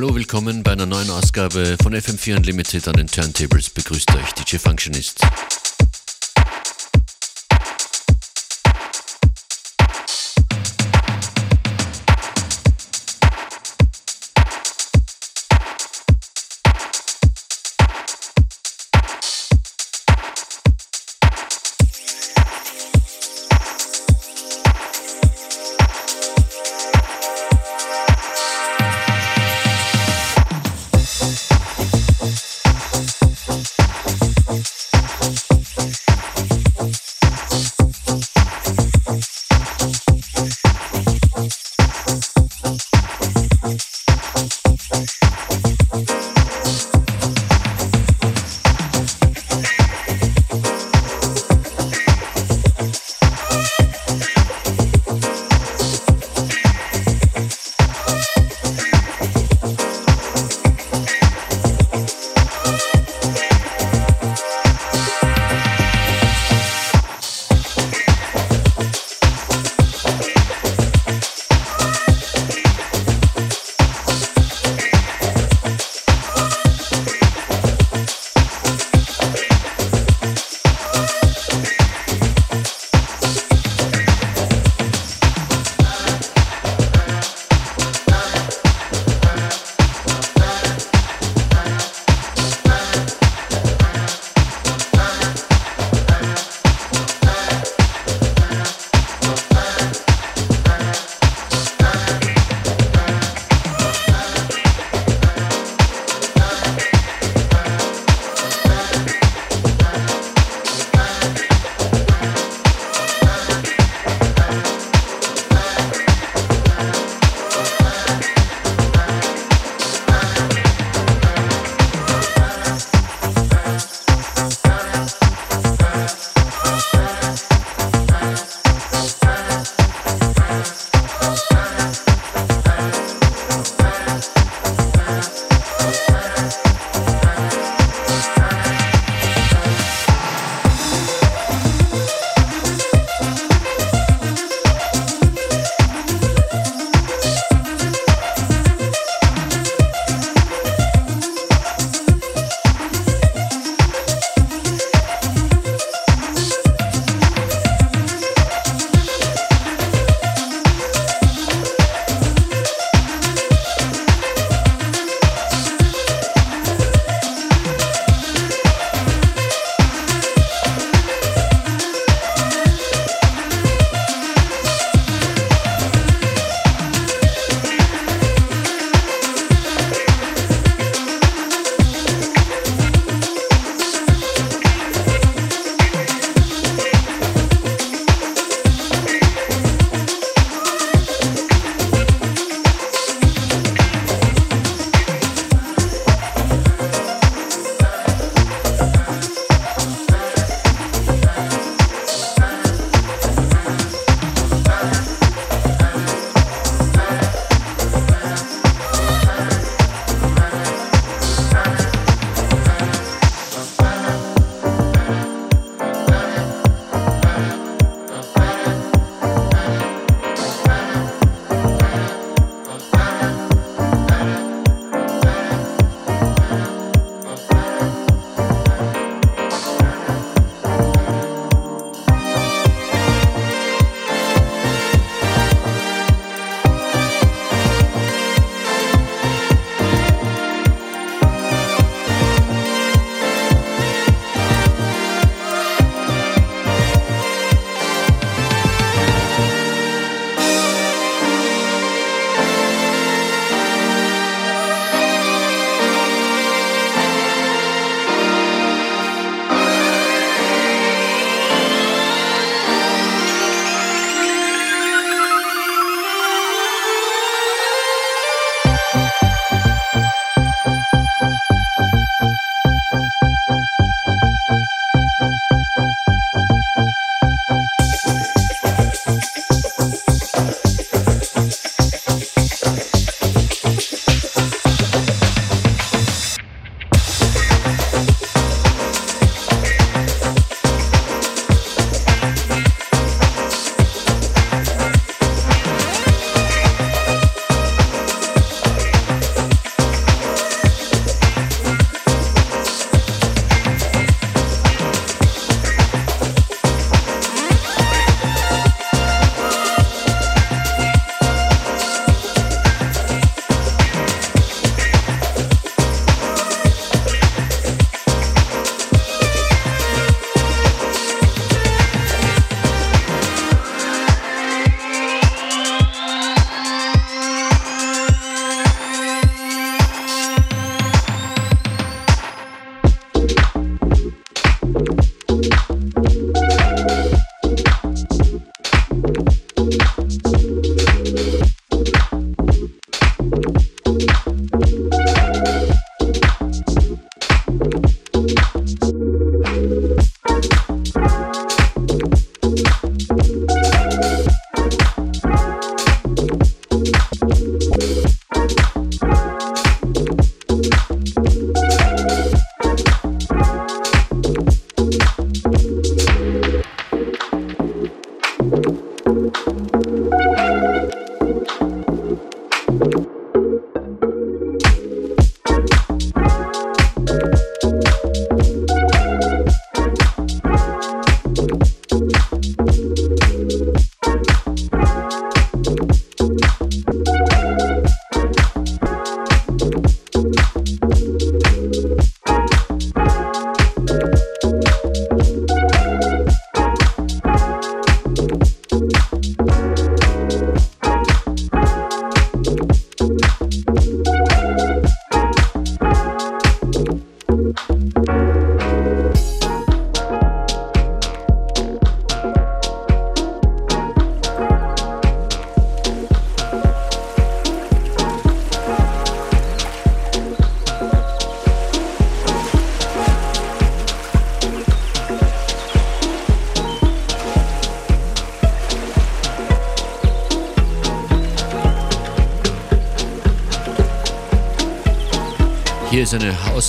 Hallo, willkommen bei einer neuen Ausgabe von FM4 Unlimited an den Turntables. Begrüßt euch DJ Functionist.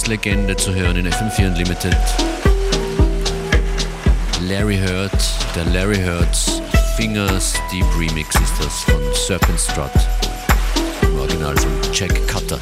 Hauslegende zu hören in FM4 Unlimited. Larry Hurt, der Larry Hurts Fingers Deep Remix ist das von Serpent Strut. Im Original von Jack Cutter.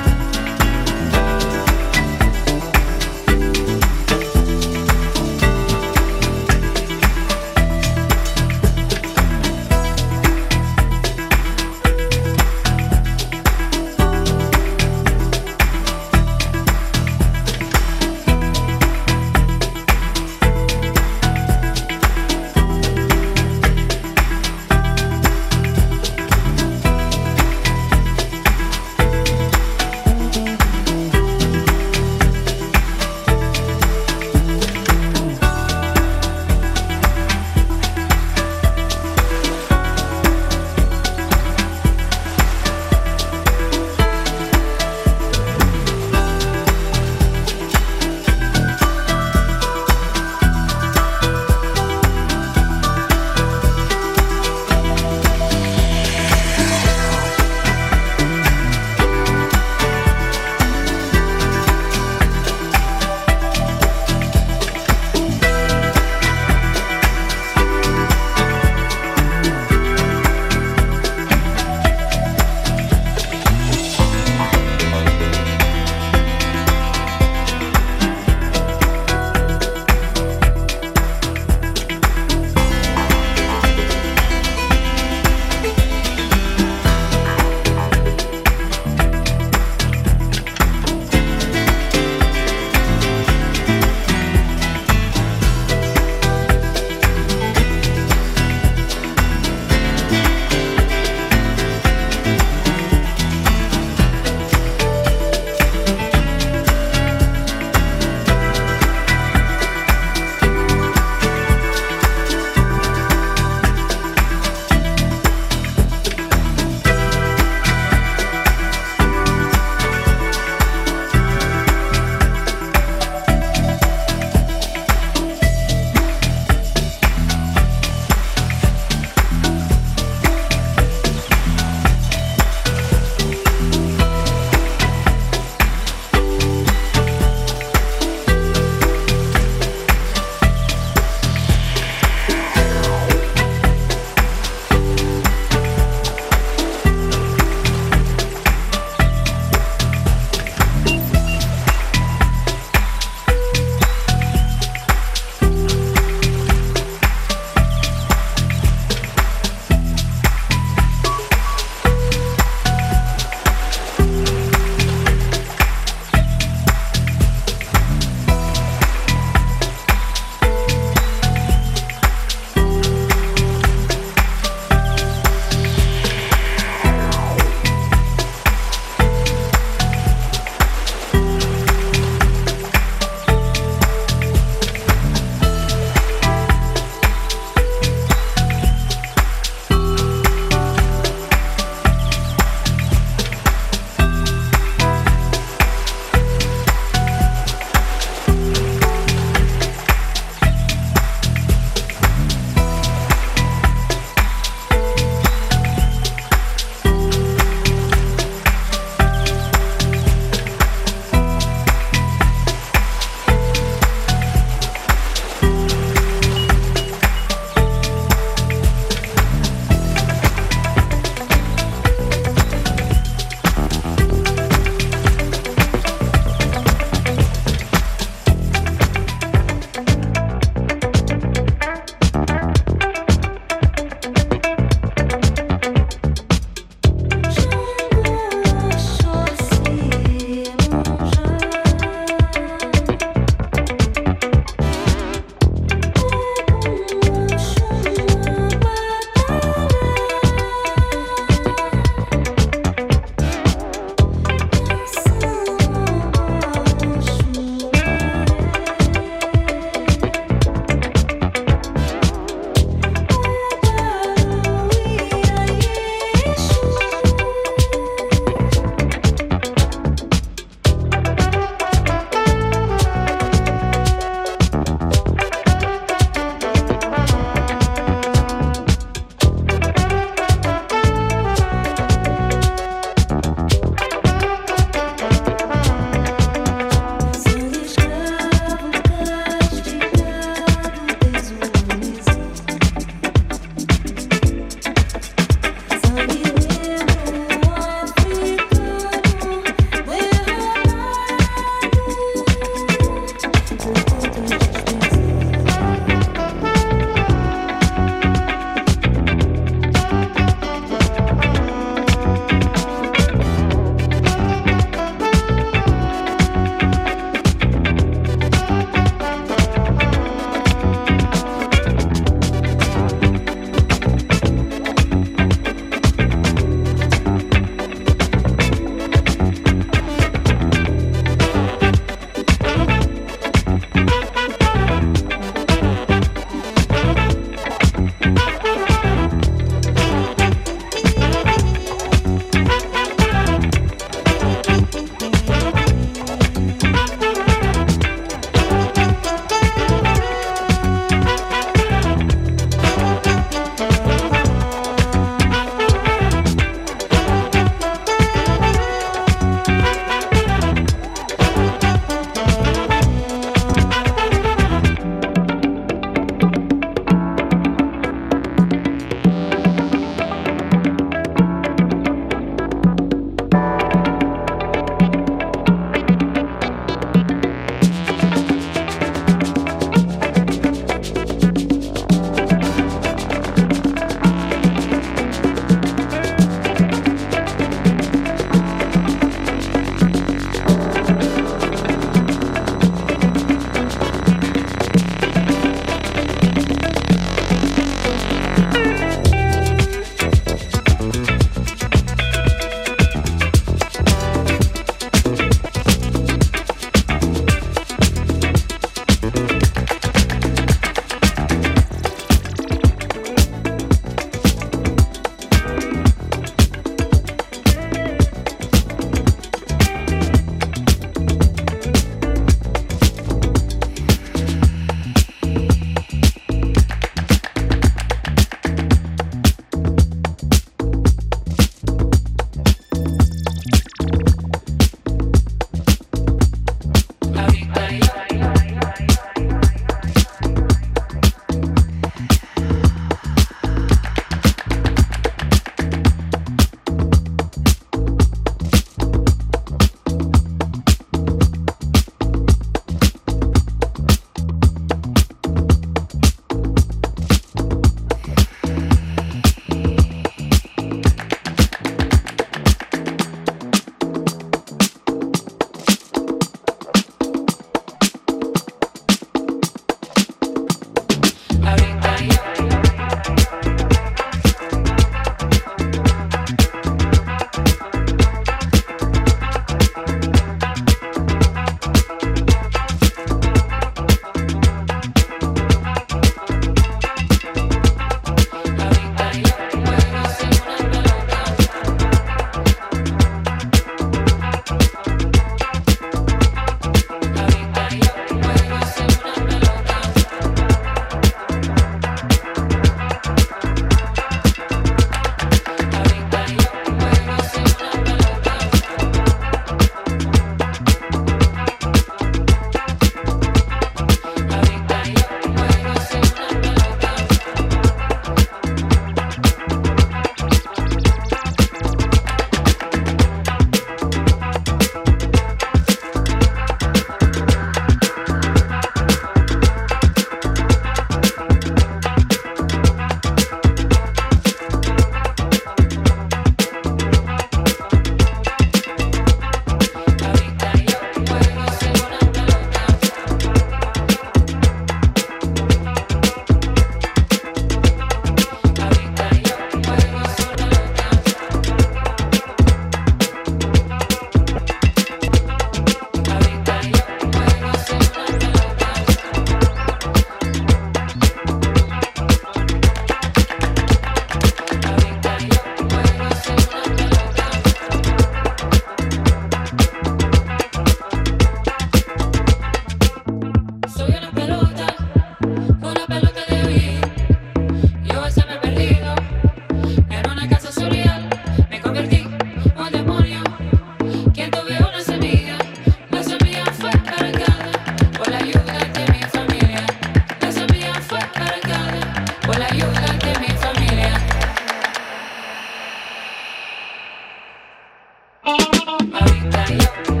ahorita yo.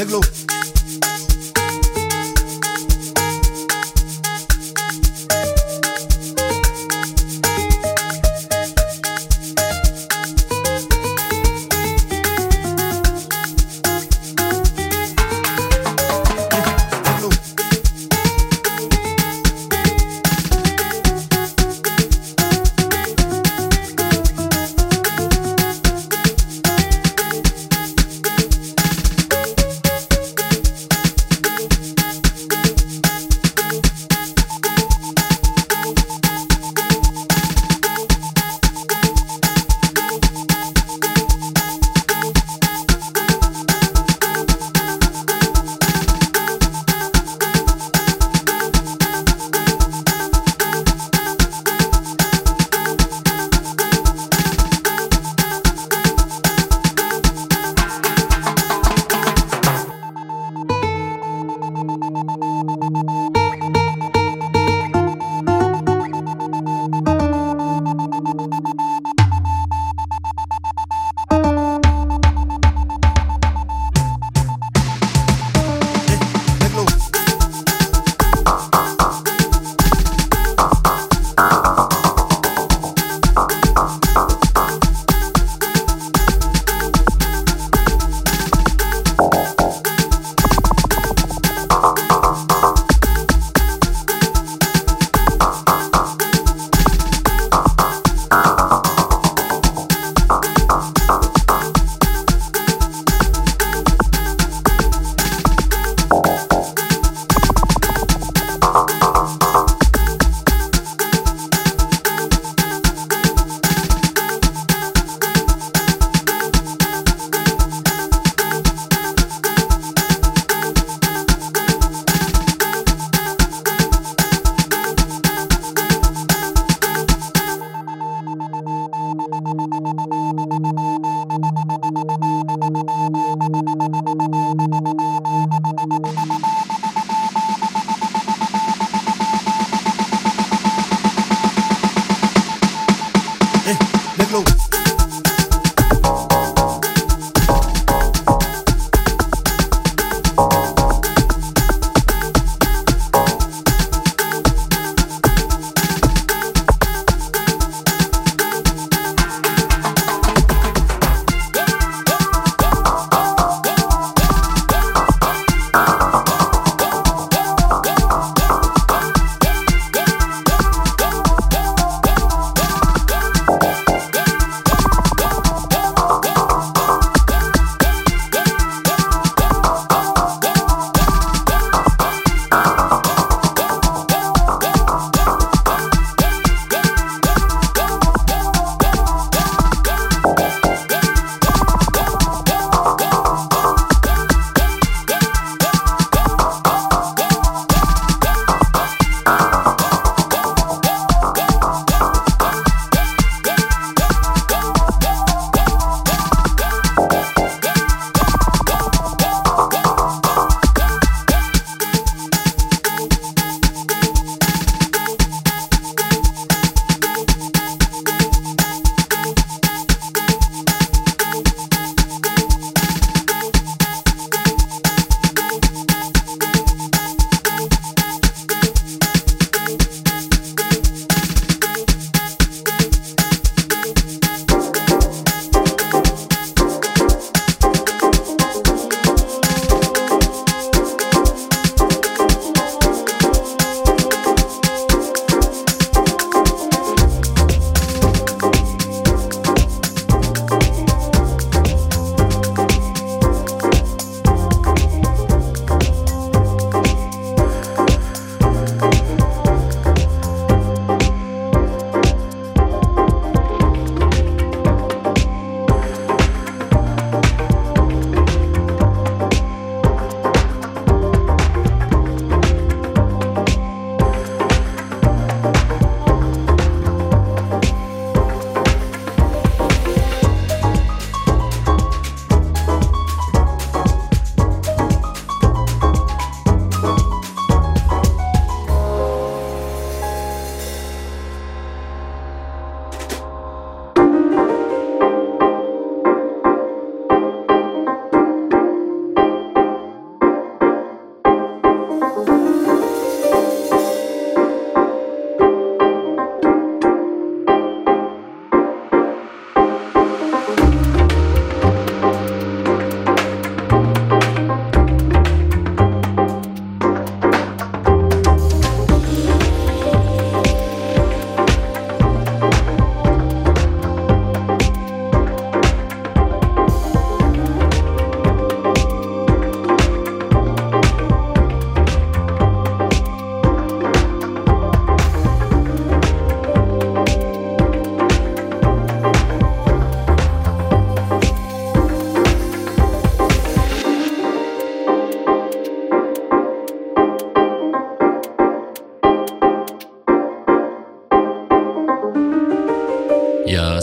Negro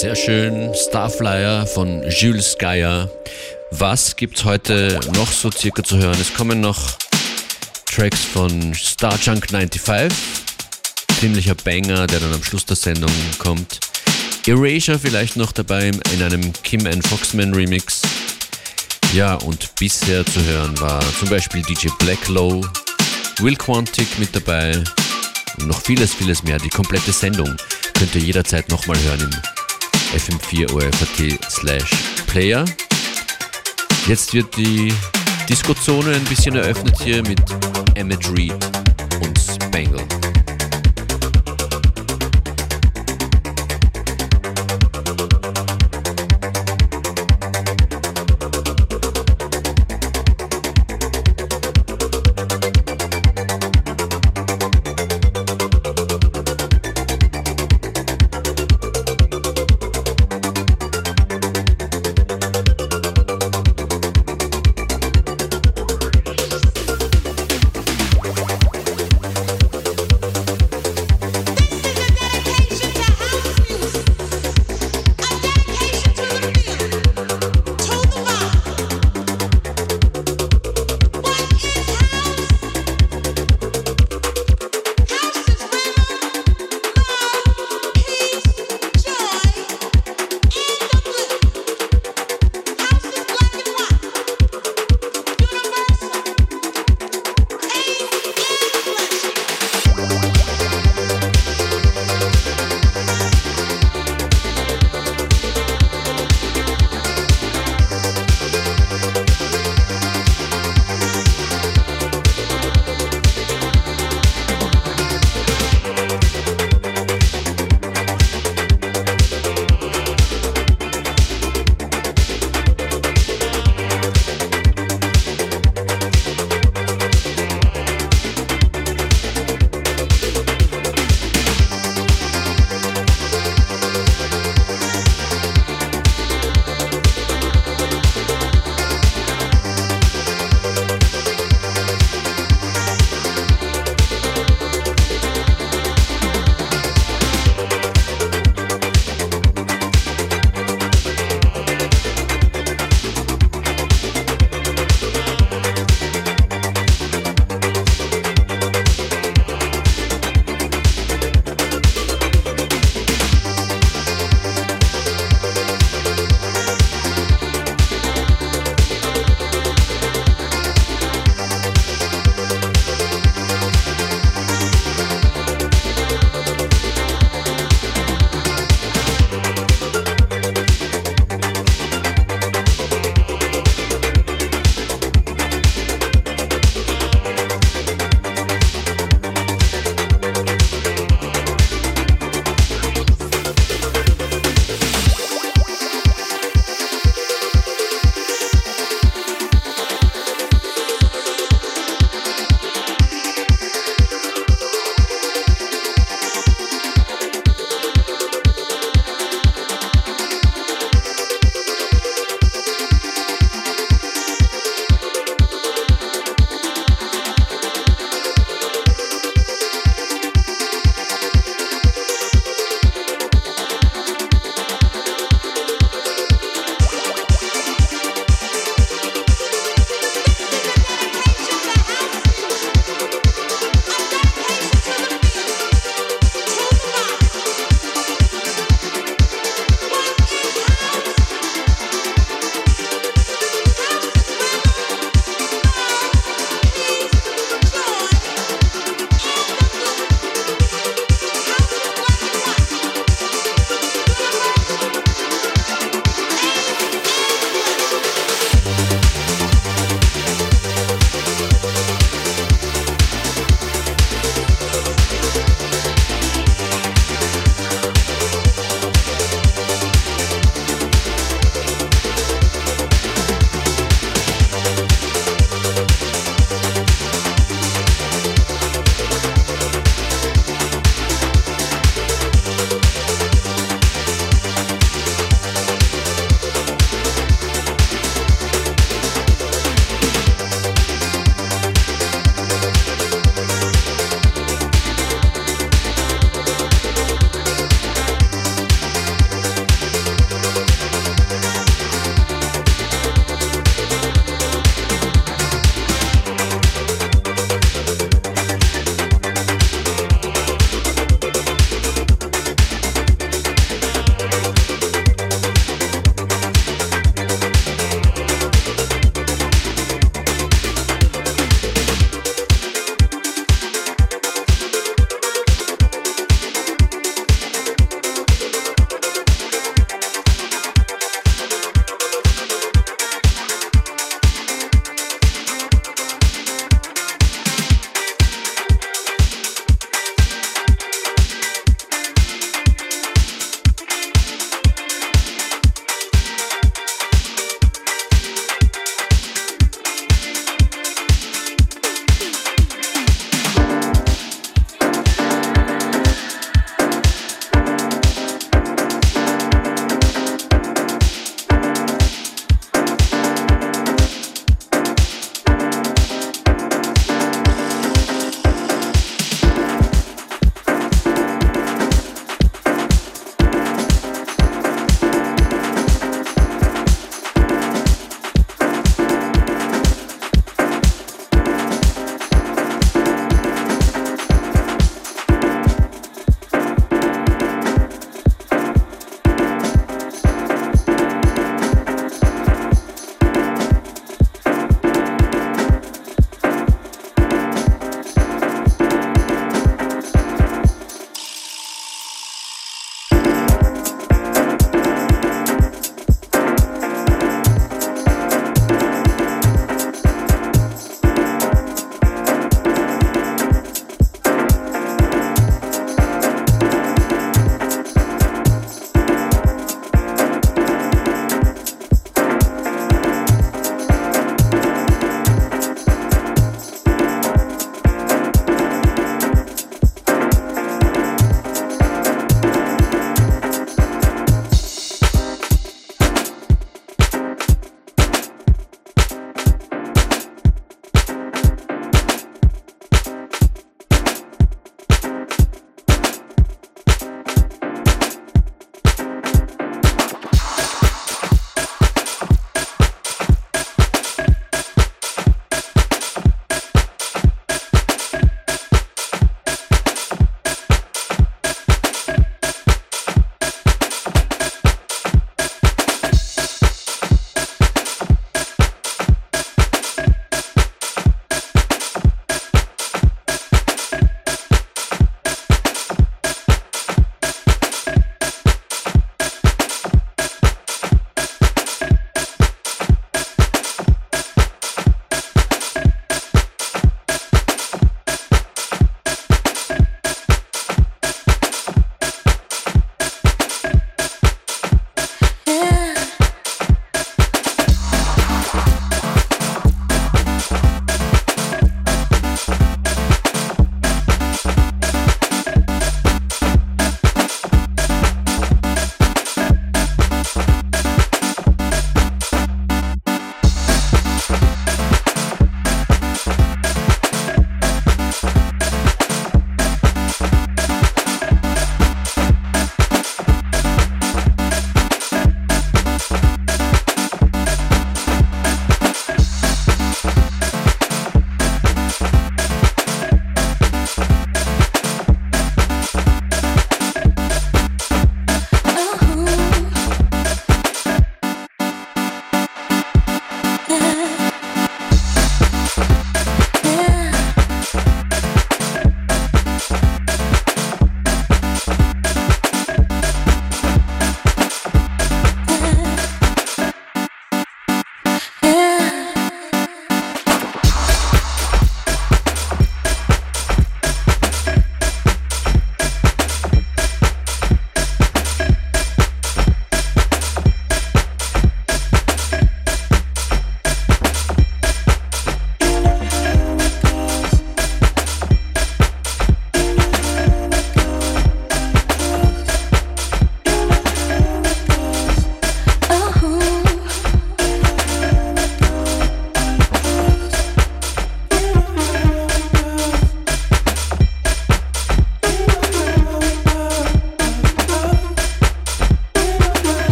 sehr schön. Starflyer von Jules Geyer. Was gibt's heute noch so circa zu hören? Es kommen noch Tracks von Starjunk 95. Ziemlicher Banger, der dann am Schluss der Sendung kommt. Erasure vielleicht noch dabei in einem Kim and Foxman Remix. Ja, und bisher zu hören war zum Beispiel DJ Black Low, Will Quantic mit dabei und noch vieles, vieles mehr. Die komplette Sendung könnt ihr jederzeit nochmal hören im FM4 OFAT slash Player. Jetzt wird die Disco-Zone ein bisschen eröffnet hier mit Reed und Spangle.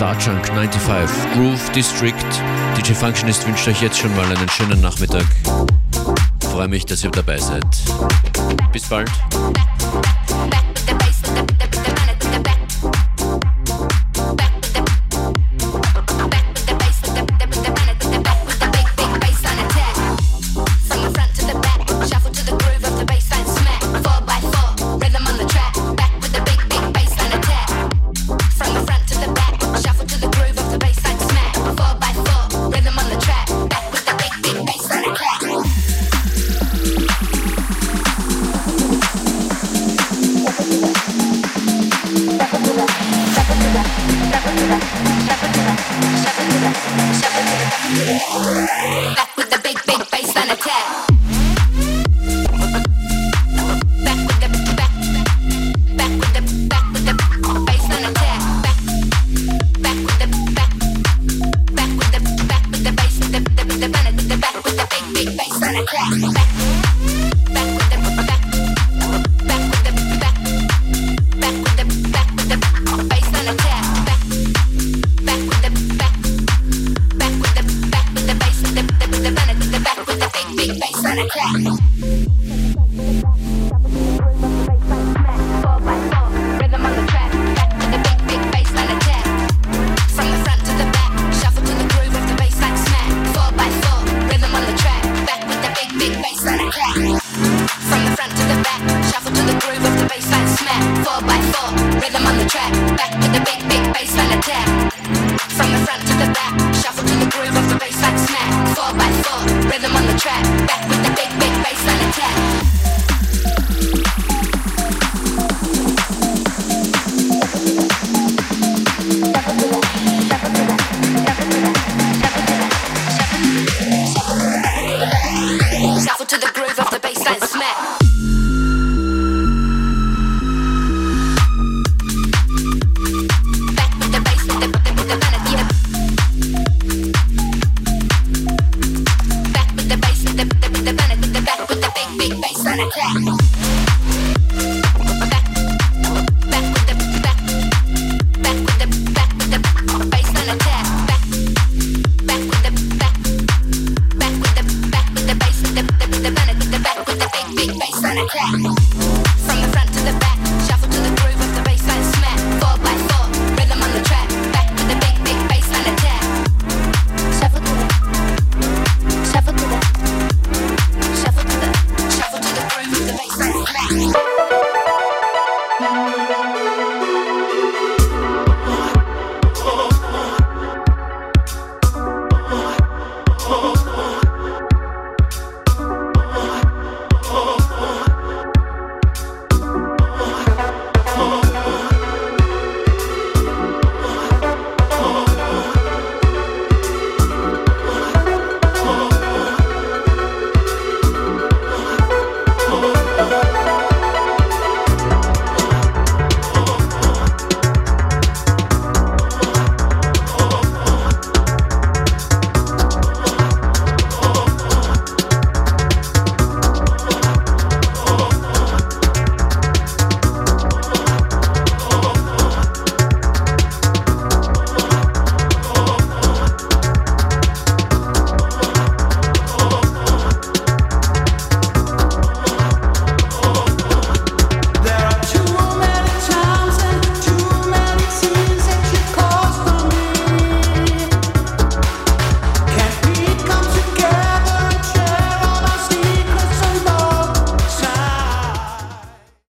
Starjunk 95 Groove District. DJ Functionist wünscht euch jetzt schon mal einen schönen Nachmittag. freue mich, dass ihr dabei seid. Bis bald. Back with the big, big bass and attack.